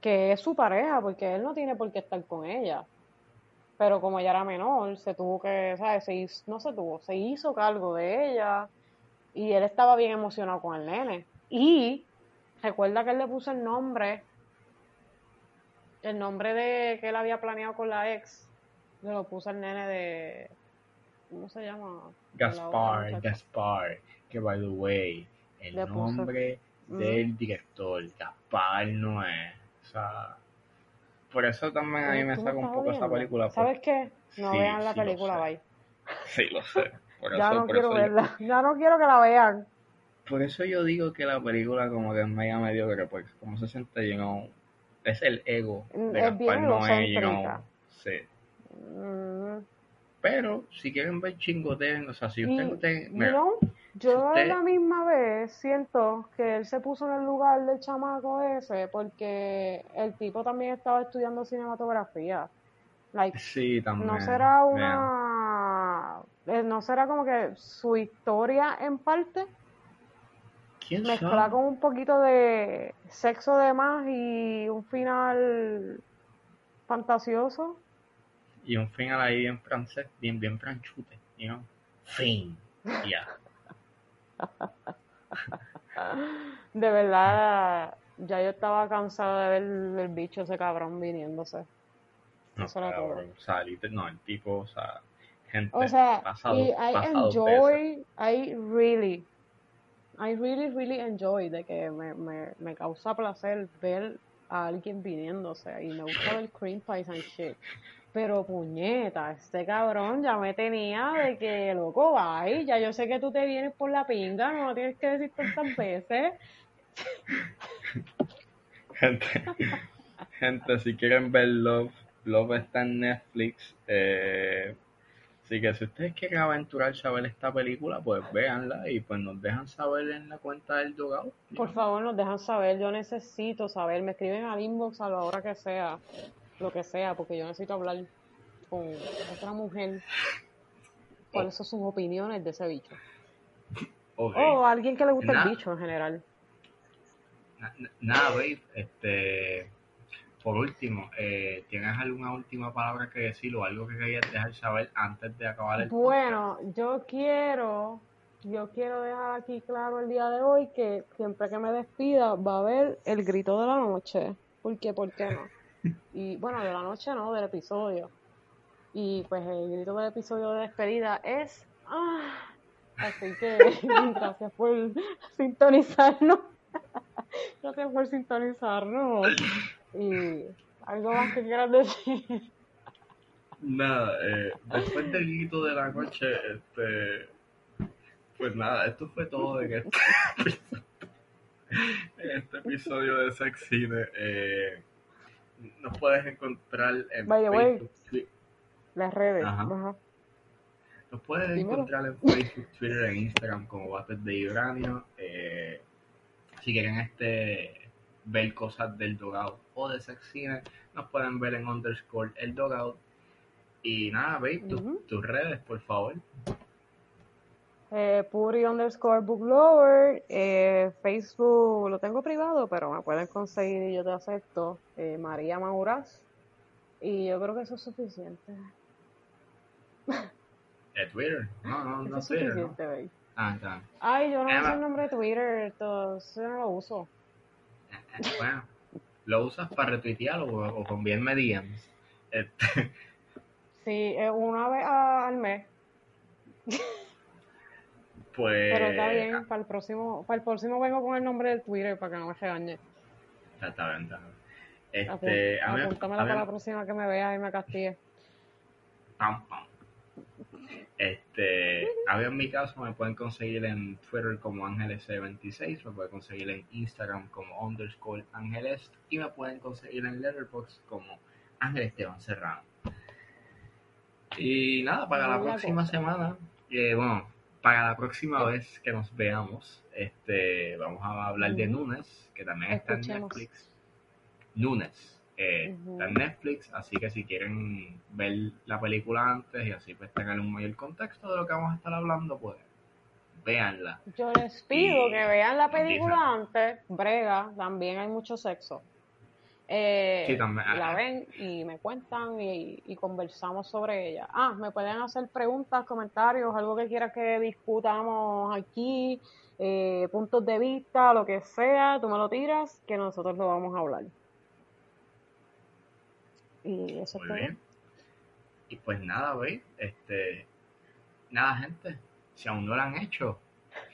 S2: que es su pareja, porque él no tiene por qué estar con ella. Pero como ella era menor, se tuvo que, ¿sabes? Se hizo- no se tuvo, se hizo cargo de ella y él estaba bien emocionado con el nene. Y recuerda que él le puso el nombre, el nombre de que él había planeado con la ex, le lo puso el nene de, ¿cómo se llama? Otra
S1: Gaspar. Gaspar, que by the way, el
S2: Le puso-
S1: nombre del director, Gaspar no es, o sea, por eso también a mí me saca un poco esa
S2: viendo.
S1: película.
S2: ¿Sabes qué? No
S1: Sí,
S2: vean la
S1: sí
S2: película, bye.
S1: Sí, lo sé. Por
S2: Ya
S1: eso,
S2: no
S1: por
S2: quiero
S1: eso yo-
S2: verla, ya no quiero que la vean.
S1: por eso yo digo que la película como que es mega mediocre, porque como se siente, you know, es el ego
S2: Mm,
S1: de
S2: es
S1: Gaspar
S2: bien
S1: Noé, you know,
S2: egocéntrica.
S1: sí.
S2: Mm,
S1: Pero si quieren ver chingoteen, o sea, si usted
S2: Y,
S1: mira,
S2: yo
S1: usted-
S2: a la misma vez siento que él se puso en el lugar del chamaco ese porque el tipo también estaba estudiando cinematografía. Like,
S1: sí, también.
S2: no será una... No será como que su historia en parte
S1: ¿Quién
S2: mezcla con un poquito de sexo de más y un final fantasioso.
S1: Y un final ahí bien francés, bien, bien franchute, you know. Fin. Ya.
S2: De verdad, ya yo estaba cansada de ver el bicho ese cabrón viniéndose.
S1: No,
S2: Eso era
S1: cabrón, o sea, liter- no, el tipo, o sea, gente,
S2: O sea, y I
S1: veces.
S2: enjoy, I really, I really, really enjoy de que me, me, me causa placer ver a alguien viniéndose y me gusta ver cream pies and shit. Pero puñeta, este cabrón ya me tenía de que loco, bye, ya yo sé que tú te vienes por la pinga, no lo tienes que decir tantas veces.
S1: Gente, gente, si quieren ver Love, Love está en Netflix. Eh, así que si ustedes quieren aventurarse a ver esta película, pues véanla y pues nos dejan saber en la cuenta del Dogao.
S2: Por favor, nos dejan saber, yo necesito saber, me escriben al inbox a la hora que sea, lo que sea, porque yo necesito hablar con otra mujer. ¿Cuáles son sus opiniones de ese bicho? O alguien que le gusta
S1: Nah.
S2: el bicho en general.
S1: Na- na- Nada, babe, este, por último, eh, ¿tienes alguna última palabra que decir o algo que querías dejar saber antes de acabar el
S2: Bueno, yo quiero, yo quiero dejar aquí claro el día de hoy que siempre que me despida va a haber el grito de la noche. ¿Por qué? ¿Por qué no? Y bueno, de la noche no, del episodio. Y pues el grito del episodio de despedida es... Ah, así que gracias por sintonizarnos. Gracias por sintonizarnos. Y algo más que quieras decir.
S1: Nada, eh, después del grito de la noche, este, pues nada, esto fue todo de que este, en este episodio de Sex Cine. Eh, nos puedes encontrar en
S2: By the way.
S1: Facebook,
S2: Las redes.
S1: Ajá.
S2: Ajá.
S1: nos puedes encontrar en Facebook, Twitter e Instagram como Bates de Uranio. Eh, si quieren este ver cosas del Dogout o de Sex Cine, nos pueden ver en underscore el Dogout. Y nada, babe, tus-
S2: Ujú.
S1: tus redes, por favor.
S2: Eh, Puri underscore booklover. Eh, Facebook lo tengo privado, pero me pueden conseguir y yo te acepto. Eh, María Mauras. Y yo creo que eso es suficiente.
S1: Twitter. No, no, no
S2: es
S1: Twitter, ¿no?
S2: suficiente, babe.
S1: Ah.
S2: Ay, yo no uso el nombre de Twitter, entonces yo no lo uso.
S1: Bueno, ¿lo usas para retuitear o, o conviene DMs? Este,
S2: Sí, eh, una vez al mes.
S1: pues.
S2: Pero está bien, para el próximo, para el próximo vengo con el nombre del Twitter para que no me regañe.
S1: Está, está bien, está bien.
S2: Apun-
S1: Este, a mí- a mí-
S2: para la próxima que me vea y me castigue.
S1: Pam, pam. Este, a mí en mi caso me pueden conseguir en Twitter como Ángeles26, me pueden conseguir en Instagram como underscore Ángeles y me pueden conseguir en Letterboxd como Ángel Esteban Serrano. Y nada, para la próxima
S2: cosa.
S1: semana, eh, bueno, para la próxima vez que nos veamos, este, vamos a hablar de. Nunes, que también está en. Netflix. Nunes. Eh. Está en Netflix, así que si quieren ver la película antes y así pues tengan un mayor contexto de lo que vamos a estar hablando, pues véanla.
S2: Yo les pido
S1: Y
S2: que vean la película antes, brega, también hay mucho sexo. Eh,
S1: Sí, también,
S2: la ven y me cuentan y, y conversamos sobre ella. Ah, me pueden hacer preguntas, comentarios, algo que quieras que discutamos aquí, eh, puntos de vista, lo que sea, tú me lo tiras, que nosotros lo vamos a hablar. Y eso
S1: Muy bien. Y pues nada, ¿veis? Este, nada, gente, si aún no lo han hecho,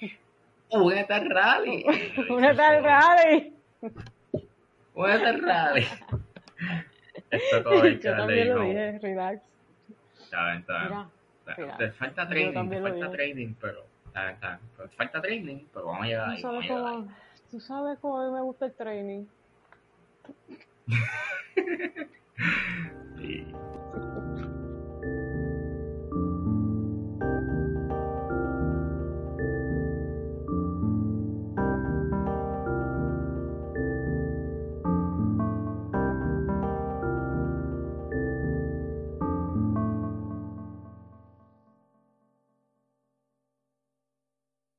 S1: únete al rally.
S2: Una tal rally.
S1: Únete al rally. Esto todo que
S2: Yo también lo dije, relax.
S1: Está bien, está bien.
S2: Mira,
S1: Te-
S2: mira,
S1: Te falta
S2: yo
S1: training, te falta
S2: dije.
S1: training, pero Está, está. Pues falta training, pero vamos a llegar
S2: ¿Tú
S1: ahí.
S2: Sabes,
S1: ahí.
S2: tú sabes cómo a mí me gusta el training.
S1: Sí.